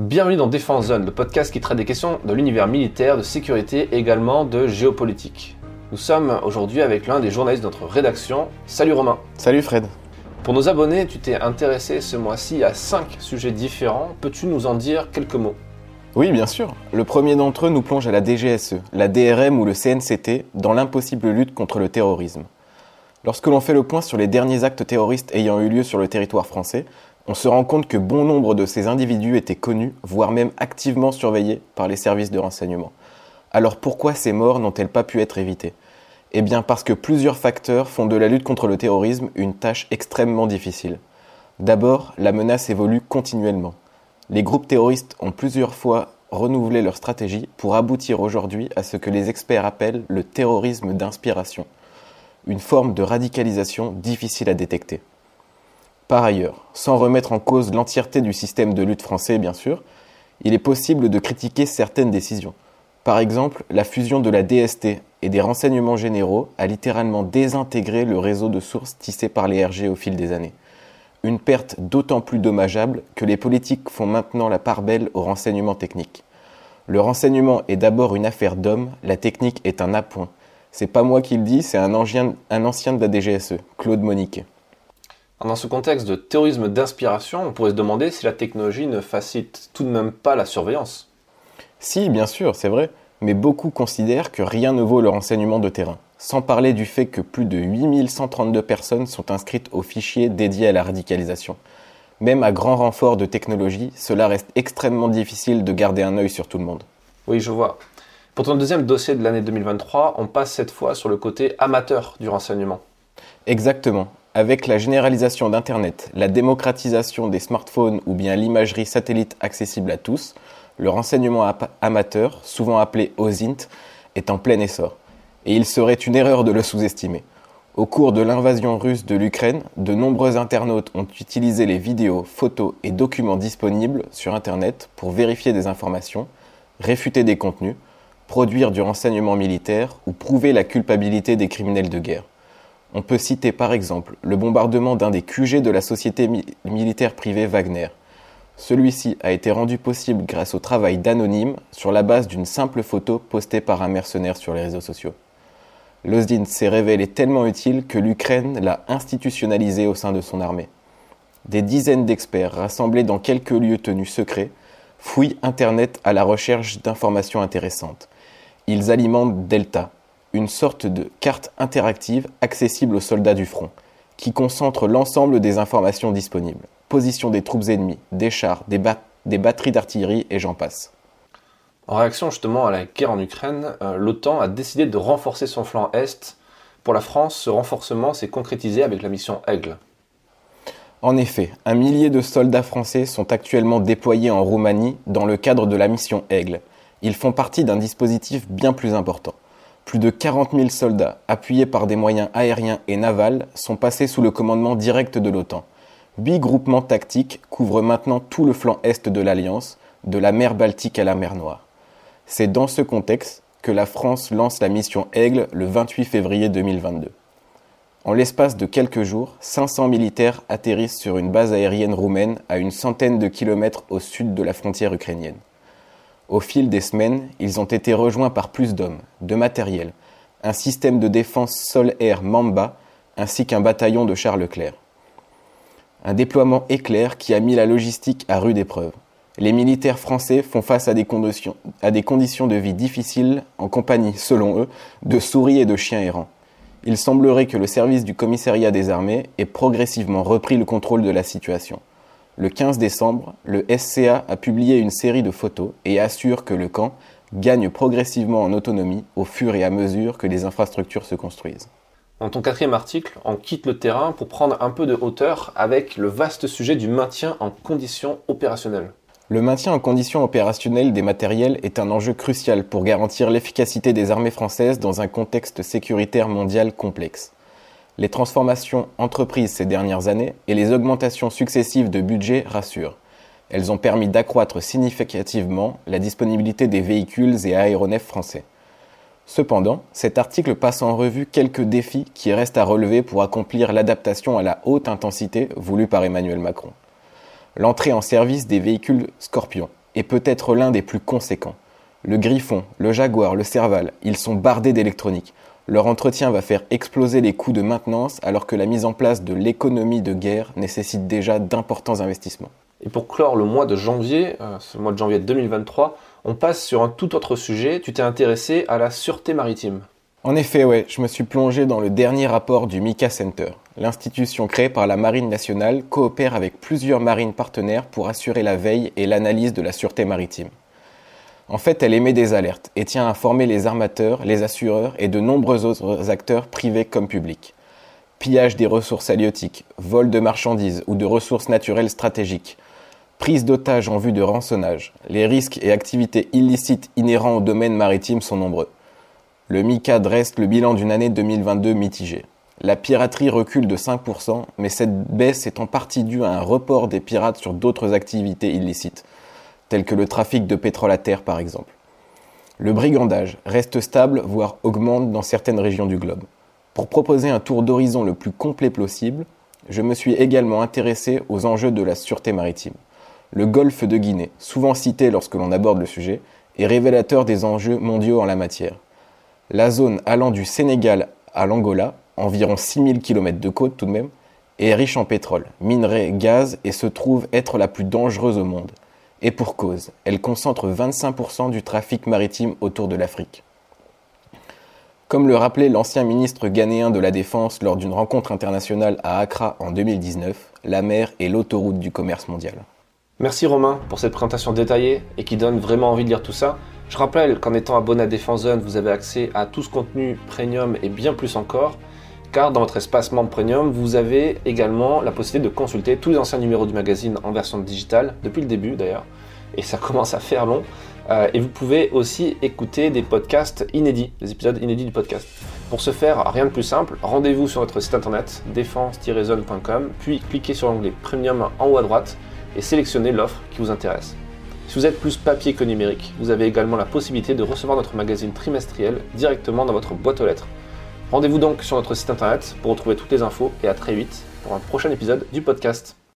Bienvenue dans Défense Zone, le podcast qui traite des questions de l'univers militaire, de sécurité et également de géopolitique. Nous sommes aujourd'hui avec l'un des journalistes de notre rédaction. Salut Romain. Salut Fred. Pour nos abonnés, tu t'es intéressé ce mois-ci à 5 sujets différents. Peux-tu nous en dire quelques mots? Oui, bien sûr. Le premier d'entre eux nous plonge à la DGSE, la DRM ou le CNCT dans l'impossible lutte contre le terrorisme. Lorsque l'on fait le point sur les derniers actes terroristes ayant eu lieu sur le territoire français, on se rend compte que bon nombre de ces individus étaient connus, voire même activement surveillés par les services de renseignement. Alors pourquoi ces morts n'ont-elles pas pu être évitées? Eh bien parce que plusieurs facteurs font de la lutte contre le terrorisme une tâche extrêmement difficile. D'abord, la menace évolue continuellement. Les groupes terroristes ont plusieurs fois renouvelé leur stratégie pour aboutir aujourd'hui à ce que les experts appellent le terrorisme d'inspiration, une forme de radicalisation difficile à détecter. Par ailleurs, sans remettre en cause l'entièreté du système de lutte français, bien sûr, il est possible de critiquer certaines décisions. Par exemple, la fusion de la DST et des renseignements généraux a littéralement désintégré le réseau de sources tissé par les RG au fil des années. Une perte d'autant plus dommageable que les politiques font maintenant la part belle au renseignement technique. Le renseignement est d'abord une affaire d'hommes, la technique est un appoint. C'est pas moi qui le dis, c'est un ancien, un ancien de la DGSE, Claude Moniquet. Dans ce contexte de terrorisme d'inspiration, on pourrait se demander si la technologie ne facilite tout de même pas la surveillance. Si, bien sûr, c'est vrai, mais beaucoup considèrent que rien ne vaut le renseignement de terrain, sans parler du fait que plus de 8132 personnes sont inscrites au fichier dédié à la radicalisation. Même à grand renfort de technologie, cela reste extrêmement difficile de garder un œil sur tout le monde. Oui, je vois. Pour ton deuxième dossier de l'année 2023, on passe cette fois sur le côté amateur du renseignement. Exactement. Avec la généralisation d'Internet, la démocratisation des smartphones ou bien l'imagerie satellite accessible à tous, le renseignement amateur, souvent appelé OSINT, est en plein essor. Et il serait une erreur de le sous-estimer. Au cours de l'invasion russe de l'Ukraine, de nombreux internautes ont utilisé les vidéos, photos et documents disponibles sur Internet pour vérifier des informations, réfuter des contenus, produire du renseignement militaire ou prouver la culpabilité des criminels de guerre. On peut citer par exemple le bombardement d'un des QG de la société militaire privée Wagner. Celui-ci a été rendu possible grâce au travail d'anonymes sur la base d'une simple photo postée par un mercenaire sur les réseaux sociaux. L'OSDIN s'est révélé tellement utile que l'Ukraine l'a institutionnalisé au sein de son armée. Des dizaines d'experts rassemblés dans quelques lieux tenus secrets fouillent Internet à la recherche d'informations intéressantes. Ils alimentent Delta, une sorte de carte interactive accessible aux soldats du front, qui concentre l'ensemble des informations disponibles, position des troupes ennemies, des chars, des, des batteries d'artillerie et j'en passe. En réaction justement à la guerre en Ukraine, euh, l'OTAN a décidé de renforcer son flanc Est. Pour la France, ce renforcement s'est concrétisé avec la mission Aigle. En effet, un millier de soldats français sont actuellement déployés en Roumanie dans le cadre de la mission Aigle. Ils font partie d'un dispositif bien plus important. Plus de 40 000 soldats, appuyés par des moyens aériens et navals, sont passés sous le commandement direct de l'OTAN. Huit groupements tactiques couvrent maintenant tout le flanc est de l'Alliance, de la mer Baltique à la mer Noire. C'est dans ce contexte que la France lance la mission Aigle le 28 février 2022. En l'espace de quelques jours, 500 militaires atterrissent sur une base aérienne roumaine à une centaine de kilomètres au sud de la frontière ukrainienne. Au fil des semaines, ils ont été rejoints par plus d'hommes, de matériel, un système de défense sol-air Mamba, ainsi qu'un bataillon de chars Leclerc. Un déploiement éclair qui a mis la logistique à rude épreuve. Les militaires français font face à des, conditions, à des conditions de vie difficiles en compagnie, selon eux, de souris et de chiens errants. Il semblerait que le service du commissariat des armées ait progressivement repris le contrôle de la situation. Le 15 décembre, le SCA a publié une série de photos et assure que le camp gagne progressivement en autonomie au fur et à mesure que les infrastructures se construisent. Dans ton quatrième article, on quitte le terrain pour prendre un peu de hauteur avec le vaste sujet du maintien en conditions opérationnelles. Le maintien en conditions opérationnelles des matériels est un enjeu crucial pour garantir l'efficacité des armées françaises dans un contexte sécuritaire mondial complexe les transformations entreprises ces dernières années et les augmentations successives de budget rassurent. Elles ont permis d'accroître significativement la disponibilité des véhicules et aéronefs français. Cependant, cet article passe en revue quelques défis qui restent à relever pour accomplir l'adaptation à la haute intensité voulue par Emmanuel Macron. L'entrée en service des véhicules Scorpion, est peut-être l'un des plus conséquents. Le Griffon, le Jaguar, le Serval, ils sont bardés d'électronique. Leur entretien va faire exploser les coûts de maintenance alors que la mise en place de l'économie de guerre nécessite déjà d'importants investissements. Et pour clore le mois de janvier, euh, ce mois de janvier 2023, on passe sur un tout autre sujet. Tu t'es intéressé à la sûreté maritime. En effet, ouais, je me suis plongé dans le dernier rapport du MICA Center. L'institution créée par la Marine nationale coopère avec plusieurs marines partenaires pour assurer la veille et l'analyse de la sûreté maritime. En fait, elle émet des alertes et tient à former les armateurs, les assureurs et de nombreux autres acteurs privés comme publics. Pillage des ressources halieutiques, vol de marchandises ou de ressources naturelles stratégiques, prise d'otages en vue de rançonnage, les risques et activités illicites inhérents au domaine maritime sont nombreux. Le MICA dresse le bilan d'une année 2022 mitigée. La piraterie recule de 5%, mais cette baisse est en partie due à un report des pirates sur d'autres activités illicites, telles que le trafic de pétrole à terre par exemple. Le brigandage reste stable, voire augmente dans certaines régions du globe. Pour proposer un tour d'horizon le plus complet possible, je me suis également intéressé aux enjeux de la sûreté maritime. Le golfe de Guinée, souvent cité lorsque l'on aborde le sujet, est révélateur des enjeux mondiaux en la matière. La zone allant du Sénégal à l'Angola, environ 6000 km de côte tout de même, est riche en pétrole, minerais, gaz et se trouve être la plus dangereuse au monde. Et pour cause, elle concentre 25% du trafic maritime autour de l'Afrique. Comme le rappelait l'ancien ministre ghanéen de la Défense lors d'une rencontre internationale à Accra en 2019, la mer est l'autoroute du commerce mondial. Merci Romain pour cette présentation détaillée et qui donne vraiment envie de lire tout ça. Je rappelle qu'en étant abonné à Défense Zone, vous avez accès à tout ce contenu premium et bien plus encore, car dans votre espace membre premium, vous avez également la possibilité de consulter tous les anciens numéros du magazine en version digitale, depuis le début d'ailleurs, et ça commence à faire long. Euh, et vous pouvez aussi écouter des podcasts inédits, des épisodes inédits du podcast. Pour ce faire, rien de plus simple, rendez-vous sur notre site internet défense-zone.com, puis cliquez sur l'onglet Premium en haut à droite et sélectionnez l'offre qui vous intéresse. Si vous êtes plus papier que numérique, vous avez également la possibilité de recevoir notre magazine trimestriel directement dans votre boîte aux lettres. Rendez-vous donc sur notre site internet pour retrouver toutes les infos et à très vite pour un prochain épisode du podcast.